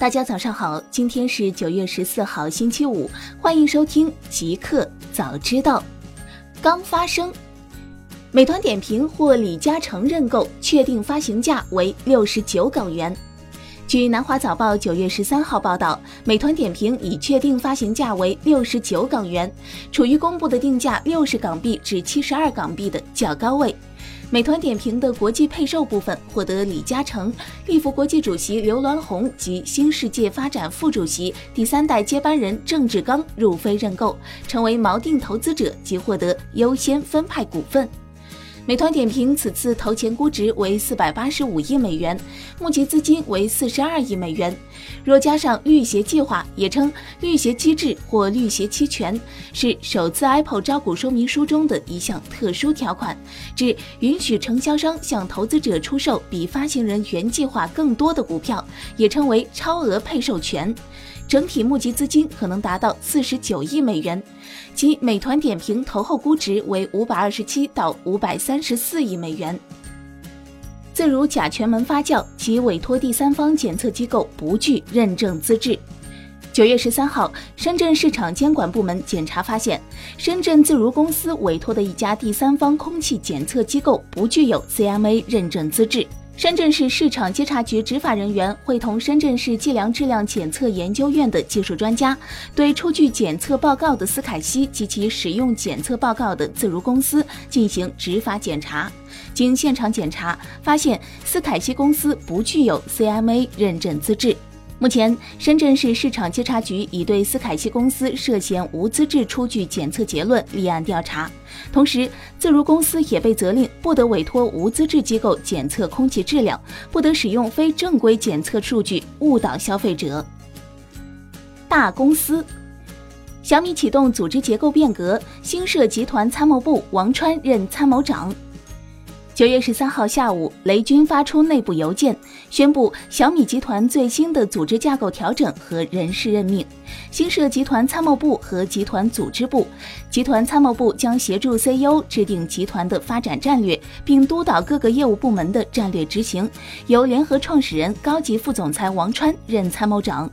大家早上好，今天是九月十四号，星期五，欢迎收听极客早知道。刚发生，美团点评获李嘉诚认购，确定发行价为六十九港元。据南华早报九月十三号报道，美团点评已确定发行价为六十九港元，处于公布的定价六十港币至七十二港币的较高位。美团点评的国际配售部分获得李嘉诚、立福国际主席刘銮宏及新世界发展副主席、第三代接班人郑志刚入非认购，成为锚定投资者及获得优先分派股份。美团点评此次投前估值为四百八十五亿美元，募集资金为四十二亿美元。若加上绿鞋计划，也称绿鞋机制或绿鞋期权，是首次 Apple 招股说明书中的一项特殊条款，指允许承销商向投资者出售比发行人原计划更多的股票，也称为超额配售权。整体募集资金可能达到四十九亿美元，其美团点评投后估值为五百二十七到五百三十四亿美元。自如甲醛门发酵，其委托第三方检测机构不具认证资质。九月十三号，深圳市场监管部门检查发现，深圳自如公司委托的一家第三方空气检测机构不具有 CMA 认证资质。深圳市市场监察局执法人员会同深圳市计量质量检测研究院的技术专家，对出具检测报告的斯凯西及其使用检测报告的自如公司进行执法检查。经现场检查，发现斯凯西公司不具有 CMA 认证资质。目前，深圳市市场监察局已对斯凯西公司涉嫌无资质出具检测结论立案调查，同时，自如公司也被责令不得委托无资质机构检测空气质量，不得使用非正规检测数据误导消费者。大公司，小米启动组织结构变革，新设集团参谋部，王川任参谋长。九月十三号下午，雷军发出内部邮件，宣布小米集团最新的组织架构调整和人事任命，新设集团参谋部和集团组织部。集团参谋部将协助 CEO 制定集团的发展战略，并督导各个业务部门的战略执行，由联合创始人、高级副总裁王川任参谋长。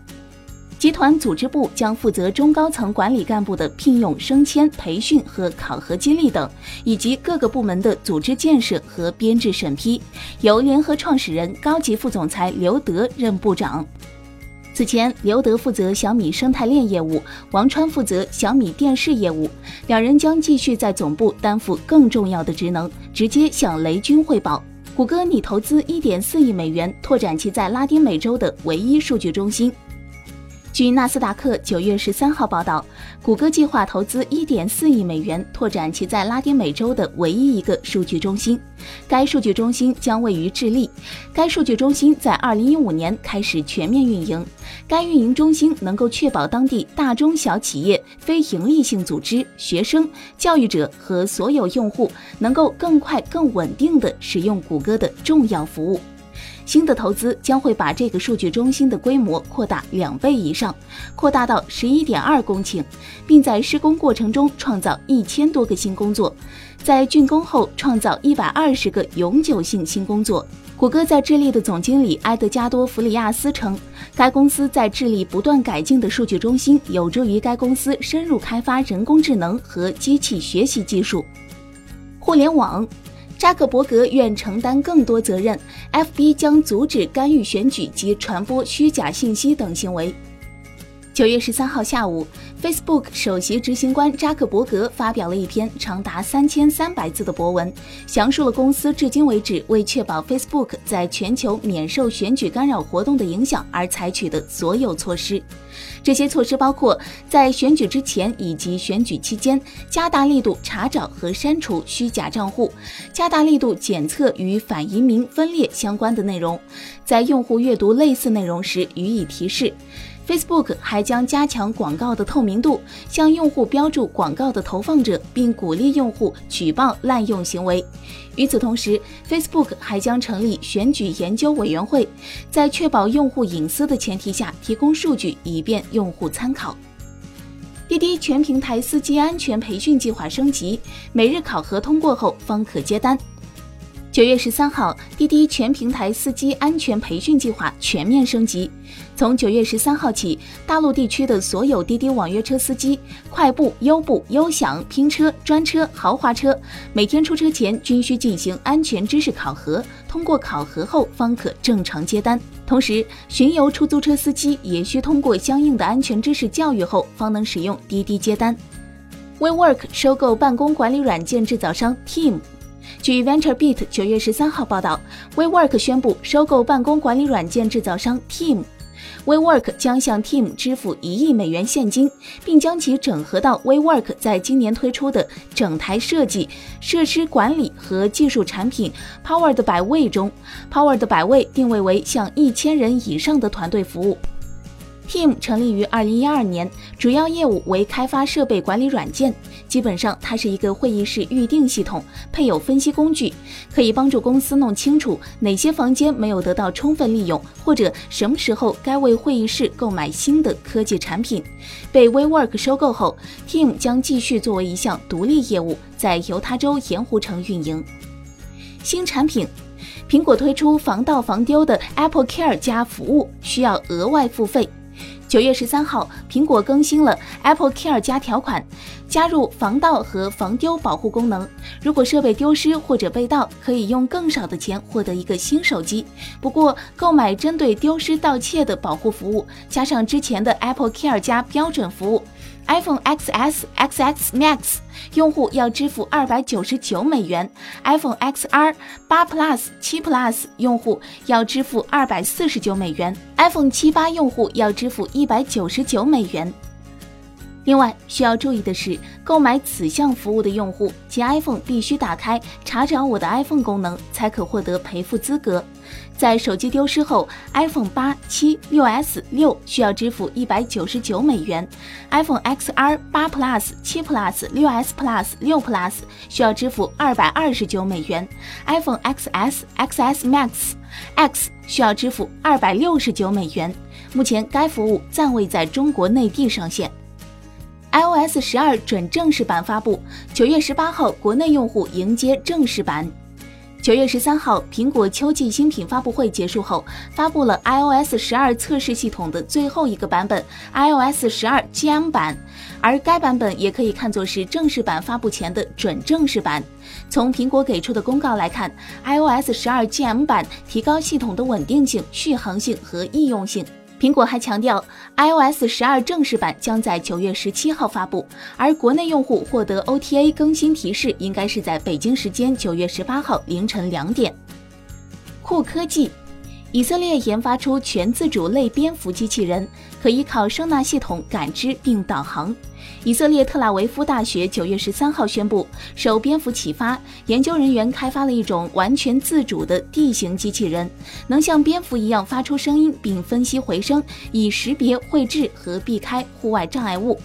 集团组织部将负责中高层管理干部的聘用、升迁、培训和考核激励等，以及各个部门的组织建设和编制审批，由联合创始人、高级副总裁刘德任部长。此前，刘德负责小米生态链业务，王川负责小米电视业务，两人将继续在总部担负更重要的职能，直接向雷军汇报。谷歌拟投资一点四亿美元，拓展其在拉丁美洲的唯一数据中心。据纳斯达克九月十三号报道，谷歌计划投资一点四亿美元，拓展其在拉丁美洲的唯一一个数据中心。该数据中心将位于智利。该数据中心在二零一五年开始全面运营。该运营中心能够确保当地大中小企业、非营利性组织、学生、教育者和所有用户能够更快、更稳定地使用谷歌的重要服务。新的投资将会把这个数据中心的规模扩大两倍以上，扩大到十一点二公顷，并在施工过程中创造一千多个新工作，在竣工后创造一百二十个永久性新工作。谷歌在智利的总经理埃德加多·弗里亚斯称，该公司在智利不断改进的数据中心有助于该公司深入开发人工智能和机器学习技术。互联网。扎克伯格愿承担更多责任，FB 将阻止干预选举及传播虚假信息等行为。九月十三号下午，Facebook 首席执行官扎克伯格发表了一篇长达三千三百字的博文，详述了公司至今为止为确保 Facebook 在全球免受选举干扰活动的影响而采取的所有措施。这些措施包括在选举之前以及选举期间加大力度查找和删除虚假账户，加大力度检测与反移民分裂相关的内容，在用户阅读类似内容时予以提示。Facebook 还将加强广告的透明度，向用户标注广告的投放者，并鼓励用户举报滥用行为。与此同时，Facebook 还将成立选举研究委员会，在确保用户隐私的前提下提供数据，以便用户参考。滴滴全平台司机安全培训计划升级，每日考核通过后方可接单。九月十三号，滴滴全平台司机安全培训计划全面升级。从九月十三号起，大陆地区的所有滴滴网约车司机、快步、优步、优享、拼车、专车、豪华车，每天出车前均需进行安全知识考核，通过考核后方可正常接单。同时，巡游出租车司机也需通过相应的安全知识教育后，方能使用滴滴接单。WeWork 收购办公管理软件制造商 Team。据 VentureBeat 九月十三号报道，WeWork 宣布收购办公管理软件制造商 Team。WeWork 将向 Team 支付一亿美元现金，并将其整合到 WeWork 在今年推出的整台设计、设施管理和技术产品 Powered by Way 中。Powered by Way 定位为向一千人以上的团队服务。Team 成立于二零一二年，主要业务为开发设备管理软件。基本上，它是一个会议室预订系统，配有分析工具，可以帮助公司弄清楚哪些房间没有得到充分利用，或者什么时候该为会议室购买新的科技产品。被 WeWork 收购后，Team 将继续作为一项独立业务，在犹他州盐湖城运营。新产品，苹果推出防盗防丢的 Apple Care 加服务，需要额外付费。九月十三号，苹果更新了 Apple Care 加条款，加入防盗和防丢保护功能。如果设备丢失或者被盗，可以用更少的钱获得一个新手机。不过，购买针对丢失盗窃的保护服务，加上之前的 Apple Care 加标准服务。iPhone XS、XX Max 用户要支付二百九十九美元，iPhone XR 八 Plus、七 Plus 用户要支付二百四十九美元，iPhone 七八用户要支付一百九十九美元。另外需要注意的是，购买此项服务的用户，其 iPhone 必须打开“查找我的 iPhone” 功能，才可获得赔付资格。在手机丢失后，iPhone 八、七、六 S、六需要支付一百九十九美元；iPhone XR 八 Plus、七 Plus、六 S Plus、六 Plus 需要支付二百二十九美元；iPhone XS、XS Max、X 需要支付二百六十九美元。目前该服务暂未在中国内地上线。iOS 十二准正式版发布，九月十八号，国内用户迎接正式版。九月十三号，苹果秋季新品发布会结束后，发布了 iOS 十二测试系统的最后一个版本 iOS 十二 GM 版，而该版本也可以看作是正式版发布前的准正式版。从苹果给出的公告来看，iOS 十二 GM 版提高系统的稳定性、续航性和易用性。苹果还强调，iOS 十二正式版将在九月十七号发布，而国内用户获得 OTA 更新提示应该是在北京时间九月十八号凌晨两点。酷科技。以色列研发出全自主类蝙蝠机器人，可依靠声纳系统感知并导航。以色列特拉维夫大学九月十三号宣布，受蝙蝠启发，研究人员开发了一种完全自主的地形机器人，能像蝙蝠一样发出声音并分析回声，以识别、绘制和避开户外障碍物。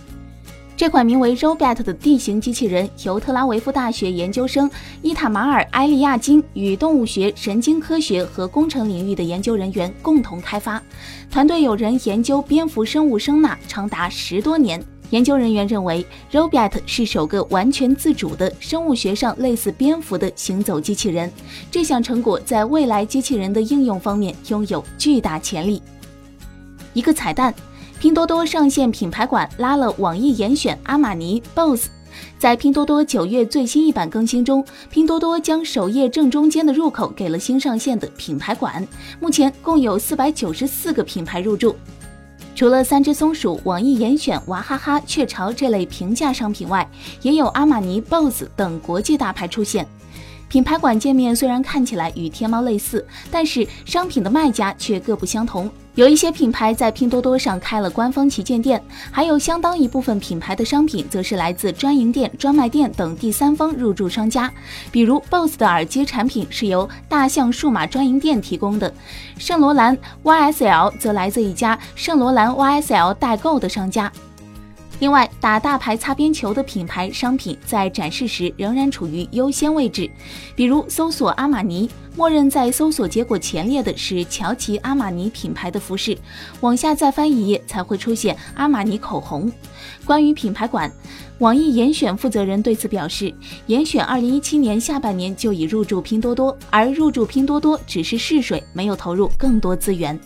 这款名为 Robot 的地形机器人由特拉维夫大学研究生伊塔马尔·埃利亚金与动物学、神经科学和工程领域的研究人员共同开发。团队有人研究蝙蝠生物声呐长达十多年。研究人员认为，Robot 是首个完全自主的生物学上类似蝙蝠的行走机器人。这项成果在未来机器人的应用方面拥有巨大潜力。一个彩蛋。拼多多上线品牌馆，拉了网易严选、阿玛尼、BOSS。在拼多多九月最新一版更新中，拼多多将首页正中间的入口给了新上线的品牌馆。目前共有四百九十四个品牌入驻，除了三只松鼠、网易严选、娃哈哈、雀巢这类平价商品外，也有阿玛尼、BOSS 等国际大牌出现。品牌馆界面虽然看起来与天猫类似，但是商品的卖家却各不相同。有一些品牌在拼多多上开了官方旗舰店，还有相当一部分品牌的商品则是来自专营店、专卖店等第三方入驻商家。比如 BOSS 的耳机产品是由大象数码专营店提供的，圣罗兰 YSL 则来自一家圣罗兰 YSL 代购的商家。另外，打大牌擦边球的品牌商品在展示时仍然处于优先位置，比如搜索阿玛尼，默认在搜索结果前列的是乔奇阿玛尼品牌的服饰，往下再翻一页才会出现阿玛尼口红。关于品牌馆，网易严选负责人对此表示，严选二零一七年下半年就已入驻拼多多，而入驻拼多多只是试水，没有投入更多资源。